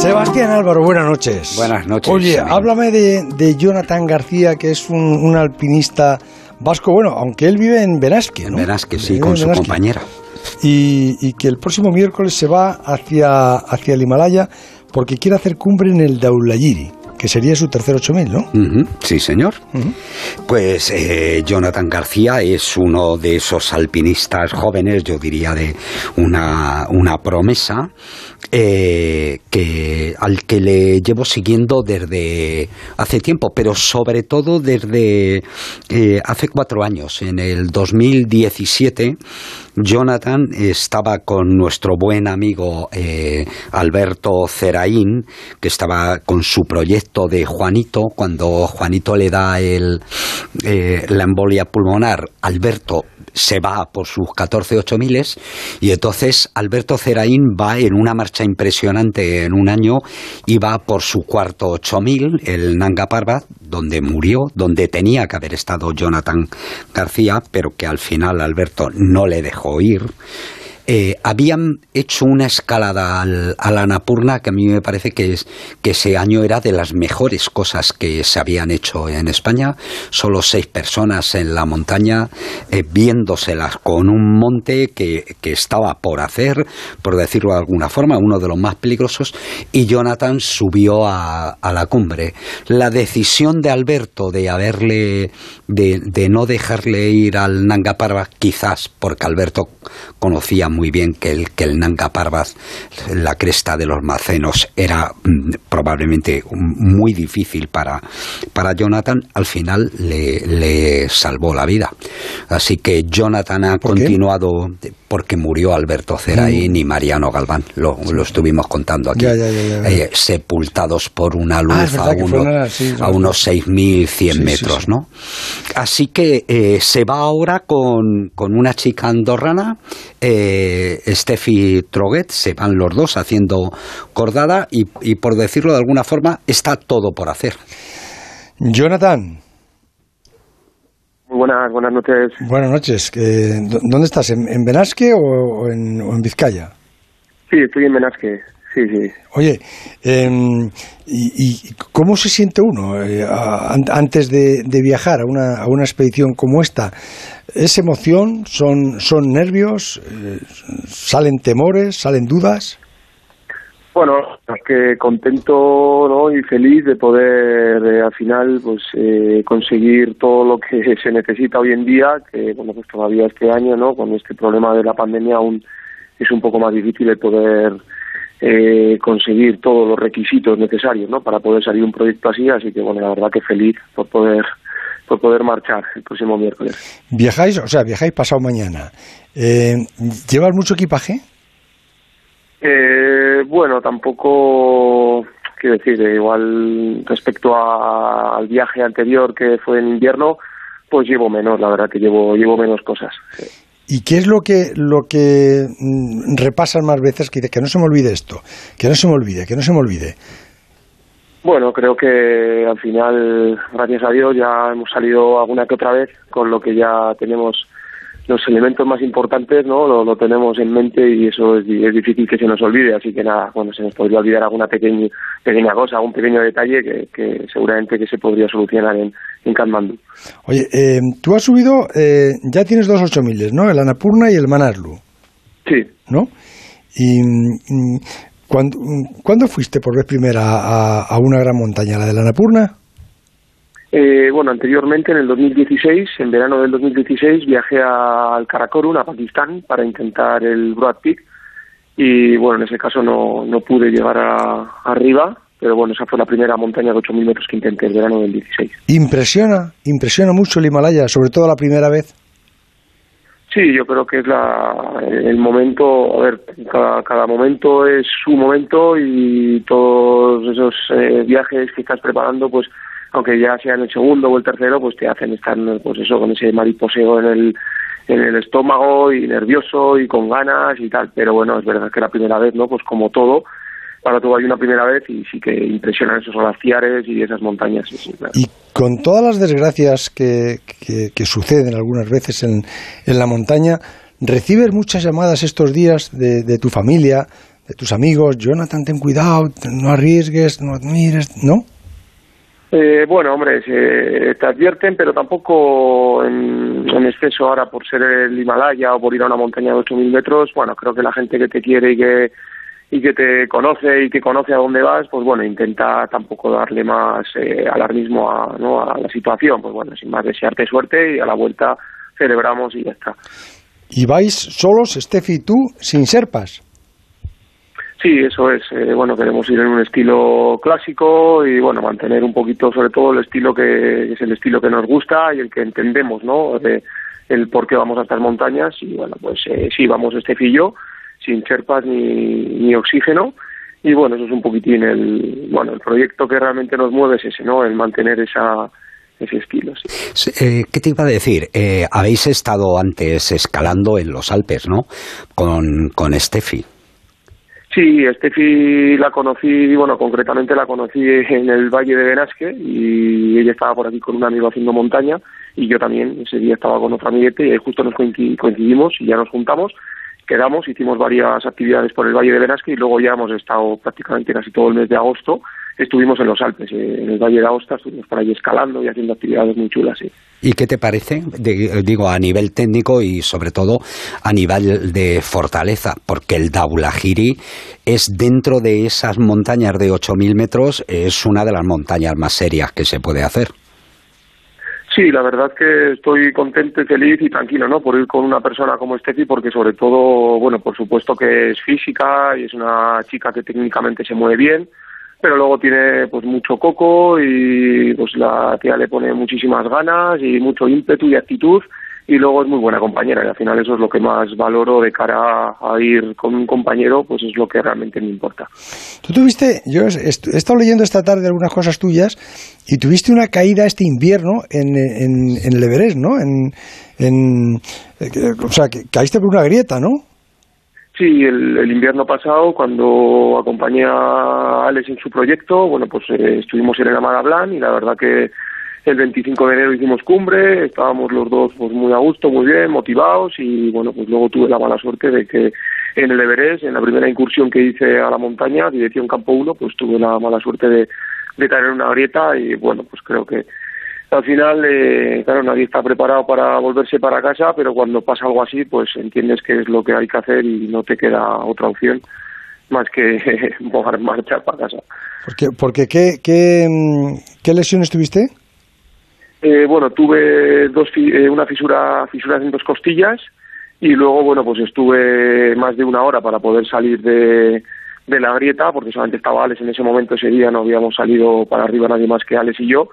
Sebastián Álvaro, buenas noches. Buenas noches. Oye, háblame de, Jonathan García, que es un, alpinista vasco, bueno, aunque él vive en Benasque, ¿no? En Benasque, sí, con su compañera. Y, que el próximo miércoles se va hacia, hacia el Himalaya porque quiere hacer cumbre en el Daulayiri que sería su tercer 8000, ¿no? Sí, señor. Pues eh, Jonathan García es uno de esos alpinistas jóvenes, yo diría de una, una promesa, eh, que, al que le llevo siguiendo desde hace tiempo, pero sobre todo desde eh, hace cuatro años. En el 2017 Jonathan estaba con nuestro buen amigo eh, Alberto Ceraín, que estaba con su proyecto de Juanito. Cuando Juanito le da el, eh, la embolia pulmonar, Alberto se va por sus 14 8000 y entonces Alberto Ceraín va en una marcha impresionante en un año y va por su cuarto 8000, el Nanga Parbat, donde murió, donde tenía que haber estado Jonathan García, pero que al final Alberto no le dejó ir. Eh, habían hecho una escalada al, a la Napurna que a mí me parece que, es, que ese año era de las mejores cosas que se habían hecho en España. Solo seis personas en la montaña eh, viéndoselas con un monte que, que, estaba por hacer, por decirlo de alguna forma, uno de los más peligrosos, y Jonathan subió a, a la cumbre. La decisión de Alberto de haberle, de, de no dejarle ir al Nanga Parbat, quizás porque Alberto conocía muy bien que el, que el Nanga Parbat, la cresta de los macenos, era mm, probablemente muy difícil para, para Jonathan, al final le, le salvó la vida. Así que Jonathan ha continuado porque murió Alberto Ceraín y Mariano Galván, lo, lo estuvimos contando aquí, eh, sepultados por una ah, luz a, a, unos 6.100 metros, ¿no? Así que eh, se va ahora con, con una chica andorrana, eh, Steffi Troguet, se van los dos haciendo cordada y, y por decirlo de alguna forma, está todo por hacer. Jonathan, buenas, buenas noches. Buenas noches. ¿Dónde estás? ¿En, Benasque o, en, Vizcaya? Sí, estoy en Benasque. Sí, sí. Oye, em, y, cómo se siente uno eh, antes de, viajar a una, a una expedición como esta? ¿Es emoción? ¿Son, son nervios? Eh, ¿Salen temores? ¿Salen dudas? Bueno, es que contento ¿no? y feliz de poder eh, al final pues eh, conseguir todo lo que se necesita hoy en día, que bueno pues todavía este año no con este problema de la pandemia aún es un poco más difícil de poder eh, conseguir todos los requisitos necesarios ¿no? para poder salir un proyecto así, así que bueno la verdad que feliz por poder por poder marchar el próximo miércoles. Viajáis, o sea, viajáis pasado mañana. ¿Llevas mucho equipaje? Eh, bueno, tampoco quiero decir, igual respecto al viaje anterior que fue en invierno, pues llevo menos, la verdad que llevo llevo menos cosas. ¿Y qué es lo que lo que mm, repasan más veces que que no se me olvide esto, que no se me olvide, que no se me olvide? Bueno, creo que al final, gracias a Dios, ya hemos salido alguna que otra vez con lo que ya tenemos los elementos más importantes no lo, tenemos en mente y eso es, difícil que se nos olvide así que nada bueno se nos podría olvidar alguna pequeña pequeña cosa algún pequeño detalle que, seguramente que se podría solucionar en, en Kathmandu. Oye eh, tú has subido eh, ya tienes dos ocho miles no el Anapurna y el Manaslu sí. No y, ¿cuándo, fuiste por vez primera a, a una gran montaña la de la Anapurna eh, bueno, anteriormente, en el 2016, en verano del 2016, viajé al Karakorum, a Pakistán, para intentar el Broad Peak. Y bueno, en ese caso no, no pude llegar a, arriba, pero bueno, esa fue la primera montaña de 8.000 metros que intenté el verano del 16. ¿Impresiona? ¿Impresiona mucho el Himalaya, sobre todo la primera vez? Sí, yo creo que es la, el momento, a ver, cada, cada momento es su momento y todos esos eh, viajes que estás preparando, pues aunque ya sea en el segundo o el tercero, pues te hacen estar, pues eso, con ese mariposeo en el, en el estómago y nervioso y con ganas y tal. Pero bueno, es verdad que la primera vez, ¿no? Pues como todo, para todo hay una primera vez y sí que impresionan esos glaciares y esas montañas. Y con todas las desgracias que, que, suceden algunas veces en, en la montaña, ¿recibes muchas llamadas estos días de, de tu familia, de tus amigos, Jonathan, ten cuidado, no arriesgues, no admires, ¿no? Eh, bueno, hombre, te advierten, pero tampoco en, exceso ahora por ser el Himalaya o por ir a una montaña de 8.000 metros. Bueno, creo que la gente que te quiere y que y que te conoce y que conoce a dónde vas, pues bueno, intenta tampoco darle más eh, alarmismo a, ¿no? a la situación. Pues bueno, sin más desearte suerte y a la vuelta celebramos y ya está. ¿Y vais solos, Steffi y tú, sin serpas? Sí, eso es. Eh, bueno, queremos ir en un estilo clásico y bueno, mantener un poquito, sobre todo, el estilo que es el estilo que nos gusta y el que entendemos, ¿no? El por qué vamos a estas montañas y bueno, pues eh, sí, vamos este fillo sin cherpas ni, ni oxígeno y bueno, eso es un poquitín el, bueno, el proyecto que realmente nos mueve es ese, ¿no? El mantener esa, ese estilo. Eh, ¿Qué te iba a decir? Eh, habéis estado antes escalando en los Alpes, ¿no? Con, con Steffi. Sí, Steffi la conocí, bueno, concretamente la conocí en el Valle de Benasque y ella estaba por aquí con un amigo haciendo montaña y yo también ese día estaba con otro amiguete y justo nos coincidimos y ya nos juntamos, quedamos, hicimos varias actividades por el Valle de Benasque y luego ya hemos estado prácticamente casi todo el mes de agosto estuvimos en los Alpes, eh, en el Valle de Aosta, estuvimos por ahí escalando y haciendo actividades muy chulas. Sí. ¿Y qué te parece, digo, a nivel técnico y sobre todo a nivel de fortaleza? Porque el Daulahiri es dentro de esas montañas de 8.000 metros, es una de las montañas más serias que se puede hacer. Sí, la verdad que estoy contento y feliz y tranquilo, ¿no? Por ir con una persona como Steffi, porque sobre todo, bueno, por supuesto que es física y es una chica que técnicamente se mueve bien, pero luego tiene pues mucho coco y pues la tía le pone muchísimas ganas y mucho ímpetu y actitud y luego es muy buena compañera y al final eso es lo que más valoro de cara a ir con un compañero pues es lo que realmente me importa. Tú tuviste, yo he estado leyendo esta tarde algunas cosas tuyas y tuviste una caída este invierno en, en, en ¿no? En, en, eh, o sea, que caíste por una grieta, ¿no? Sí, el, invierno pasado, cuando acompañé a Alex en su proyecto, bueno, pues eh, estuvimos en el Amarablan y la verdad que el 25 de enero hicimos cumbre, estábamos los dos pues muy a gusto, muy bien, motivados y bueno, pues luego tuve la mala suerte de que en el Everest, en la primera incursión que hice a la montaña, dirección Campo 1, pues tuve la mala suerte de, de caer en una grieta y bueno, pues creo que al final, eh, claro, nadie está preparado para volverse para casa, pero cuando pasa algo así, pues entiendes que es lo que hay que hacer y no te queda otra opción más que mojar marcha para casa. Porque, porque ¿qué, qué, mm, qué lesiones tuviste? Eh, bueno, tuve dos, eh, una fisura, fisuras en dos costillas y luego, bueno, pues estuve más de una hora para poder salir de, de la grieta, porque solamente estaba Alex en ese momento, ese día no habíamos salido para arriba nadie más que Alex y yo,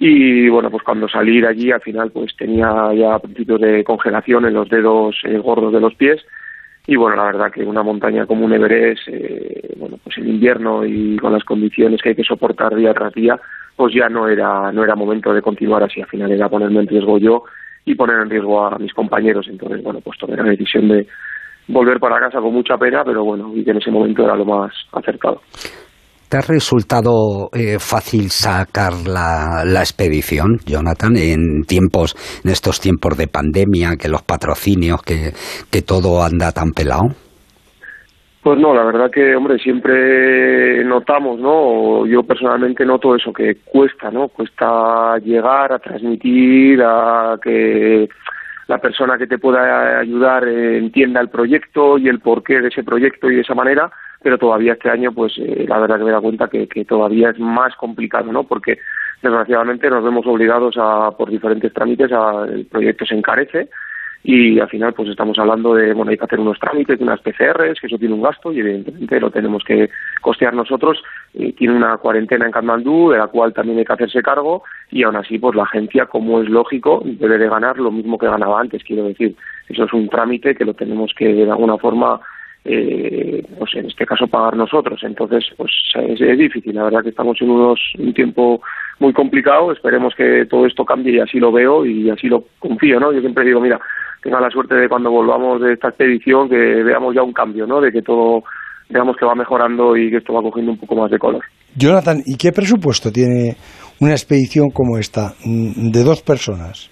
y bueno pues cuando salí de allí al final pues tenía ya principios de congelación en los dedos eh, gordos de los pies. Y bueno la verdad que una montaña como un Everest eh, bueno pues en invierno y con las condiciones que hay que soportar día tras día pues ya no era no era momento de continuar así. Al final era ponerme en riesgo yo y poner en riesgo a mis compañeros. Entonces bueno pues tomé la decisión de volver para casa con mucha pena pero bueno y que en ese momento era lo más acertado ¿Te ha resultado eh, fácil sacar la, expedición, Jonathan, en tiempos, en estos tiempos de pandemia, que los patrocinios, que, que todo anda tan pelado? Pues no, la verdad que, hombre, siempre notamos, ¿no? Yo personalmente noto eso, que cuesta, ¿no? Cuesta llegar a transmitir, a que la persona que te pueda ayudar entienda el proyecto y el porqué de ese proyecto y de esa manera pero todavía este año, pues eh, la verdad que me da cuenta que, que todavía es más complicado, ¿no? Porque desgraciadamente nos vemos obligados a, por diferentes trámites, a, el proyecto se encarece y al final pues estamos hablando de, bueno, hay que hacer unos trámites, unas PCRs, que eso tiene un gasto y evidentemente lo tenemos que costear nosotros. tiene una cuarentena en Katmandú, de la cual también hay que hacerse cargo y aún así pues la agencia, como es lógico, debe de ganar lo mismo que ganaba antes, quiero decir. Eso es un trámite que lo tenemos que de alguna forma eh, pues en este caso pagar nosotros. Entonces, pues es, difícil. La verdad que estamos en unos, un tiempo muy complicado. Esperemos que todo esto cambie y así lo veo y así lo confío, ¿no? Yo siempre digo, mira, tenga la suerte de cuando volvamos de esta expedición que veamos ya un cambio, ¿no? De que todo veamos que va mejorando y que esto va cogiendo un poco más de color. Jonathan, ¿y qué presupuesto tiene una expedición como esta mm, de dos personas?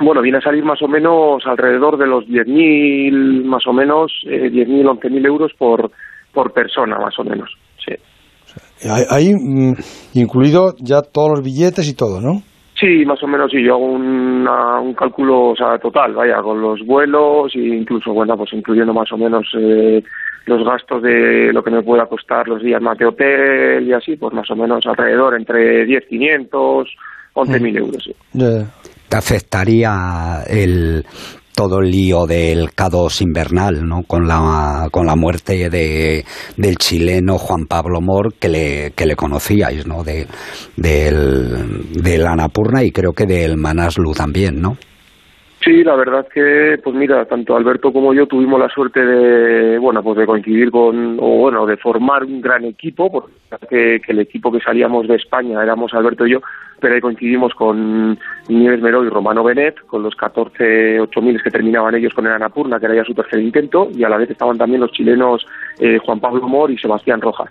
Bueno, viene a salir más o menos alrededor de los 10.000, más o menos, eh, 10.000, 11.000 euros por, por persona, más o menos, sí. Ahí mm, incluido ya todos los billetes y todo, ¿no? Sí, más o menos, sí, yo hago un cálculo o sea, total, vaya, con los vuelos e incluso, bueno, pues incluyendo más o menos eh, los gastos de lo que me pueda costar los días más de hotel y así, pues más o menos alrededor entre 10.500, 11.000 euros. Sí. ¿Te afectaría el todo el lío del K2 invernal, ¿no? Con la, con la muerte de, del chileno Juan Pablo Mor, que le, que le conocíais, ¿no? De, del, del Anapurna y creo que del Manaslu también, ¿no? Sí, la verdad que, pues mira, tanto Alberto como yo tuvimos la suerte de, bueno, pues de coincidir con, o bueno, de formar un gran equipo, porque que el equipo que salíamos de España éramos Alberto y yo, pero ahí coincidimos con Nieves Meró y Romano Benet, con los 14 8000 que terminaban ellos con el Anapurna, que era ya su tercer intento, y a la vez estaban también los chilenos eh, Juan Pablo Mor y Sebastián Rojas.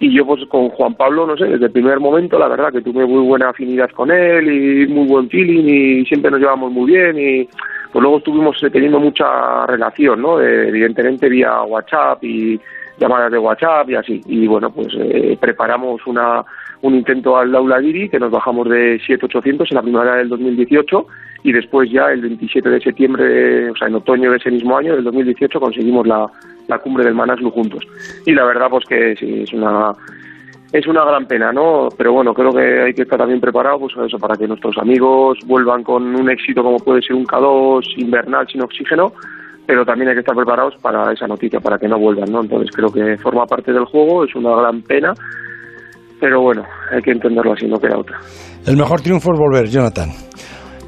Y yo pues con Juan Pablo, no sé, desde el primer momento la verdad que tuve muy buena afinidad con él y muy buen feeling y siempre nos llevamos muy bien y pues luego estuvimos teniendo mucha relación, ¿no? evidentemente vía WhatsApp y llamadas de WhatsApp y así. Y bueno, pues eh, preparamos una, un intento al Laula Diri que nos bajamos de 7.800 en la primavera del 2018 y después ya el 27 de septiembre, o sea, en otoño de ese mismo año, del 2018, conseguimos la, la cumbre del Manaslu juntos. Y la verdad, pues que sí, es una es una gran pena, ¿no? Pero bueno, creo que hay que estar también preparado pues eso, para que nuestros amigos vuelvan con un éxito como puede ser un K2 invernal sin oxígeno, pero también hay que estar preparados para esa noticia, para que no vuelvan, ¿no? Entonces creo que forma parte del juego, es una gran pena, pero bueno, hay que entenderlo así, no queda otra. El mejor triunfo es volver, Jonathan.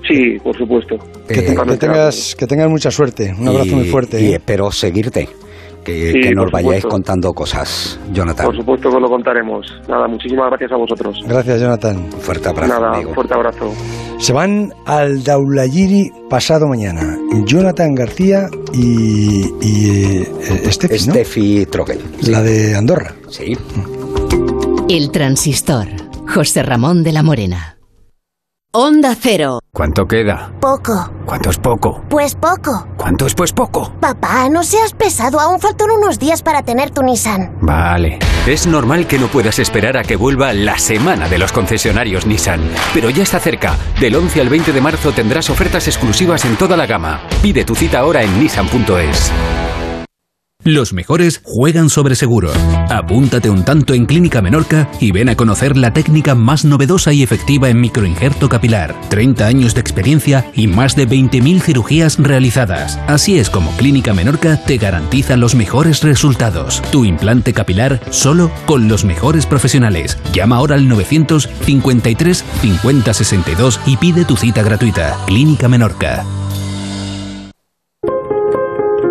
Sí, por supuesto. Que, tengas, que tengas mucha suerte. Un abrazo muy fuerte. Y ¿eh? espero seguirte que, nos vayáis contando cosas, Jonathan. Por supuesto que lo contaremos. Nada, muchísimas gracias a vosotros. Gracias, Jonathan. Fuerte abrazo. Nada, fuerte abrazo. Se van al Daulayiri pasado mañana. Jonathan García y, y eh, Steffi, Troquel. La de Andorra. Sí. El transistor. José Ramón de la Morena. Onda Cero. ¿Cuánto queda? Poco. ¿Cuánto es poco? Pues poco. ¿Cuánto es pues poco? Papá, no seas pesado, aún faltan unos días para tener tu Nissan. Vale. Es normal que no puedas esperar a que vuelva la semana de los concesionarios Nissan, pero ya está cerca. Del 11 al 20 de marzo tendrás ofertas exclusivas en toda la gama. Pide tu cita ahora en nissan.es. Los mejores juegan sobre seguro. Apúntate un tanto en Clínica Menorca y ven a conocer la técnica más novedosa y efectiva en microinjerto capilar. 30 años de experiencia y más de 20.000 cirugías realizadas. Así es como Clínica Menorca te garantiza los mejores resultados. Tu implante capilar solo con los mejores profesionales. Llama ahora al 953 5062 y pide tu cita gratuita. Clínica Menorca.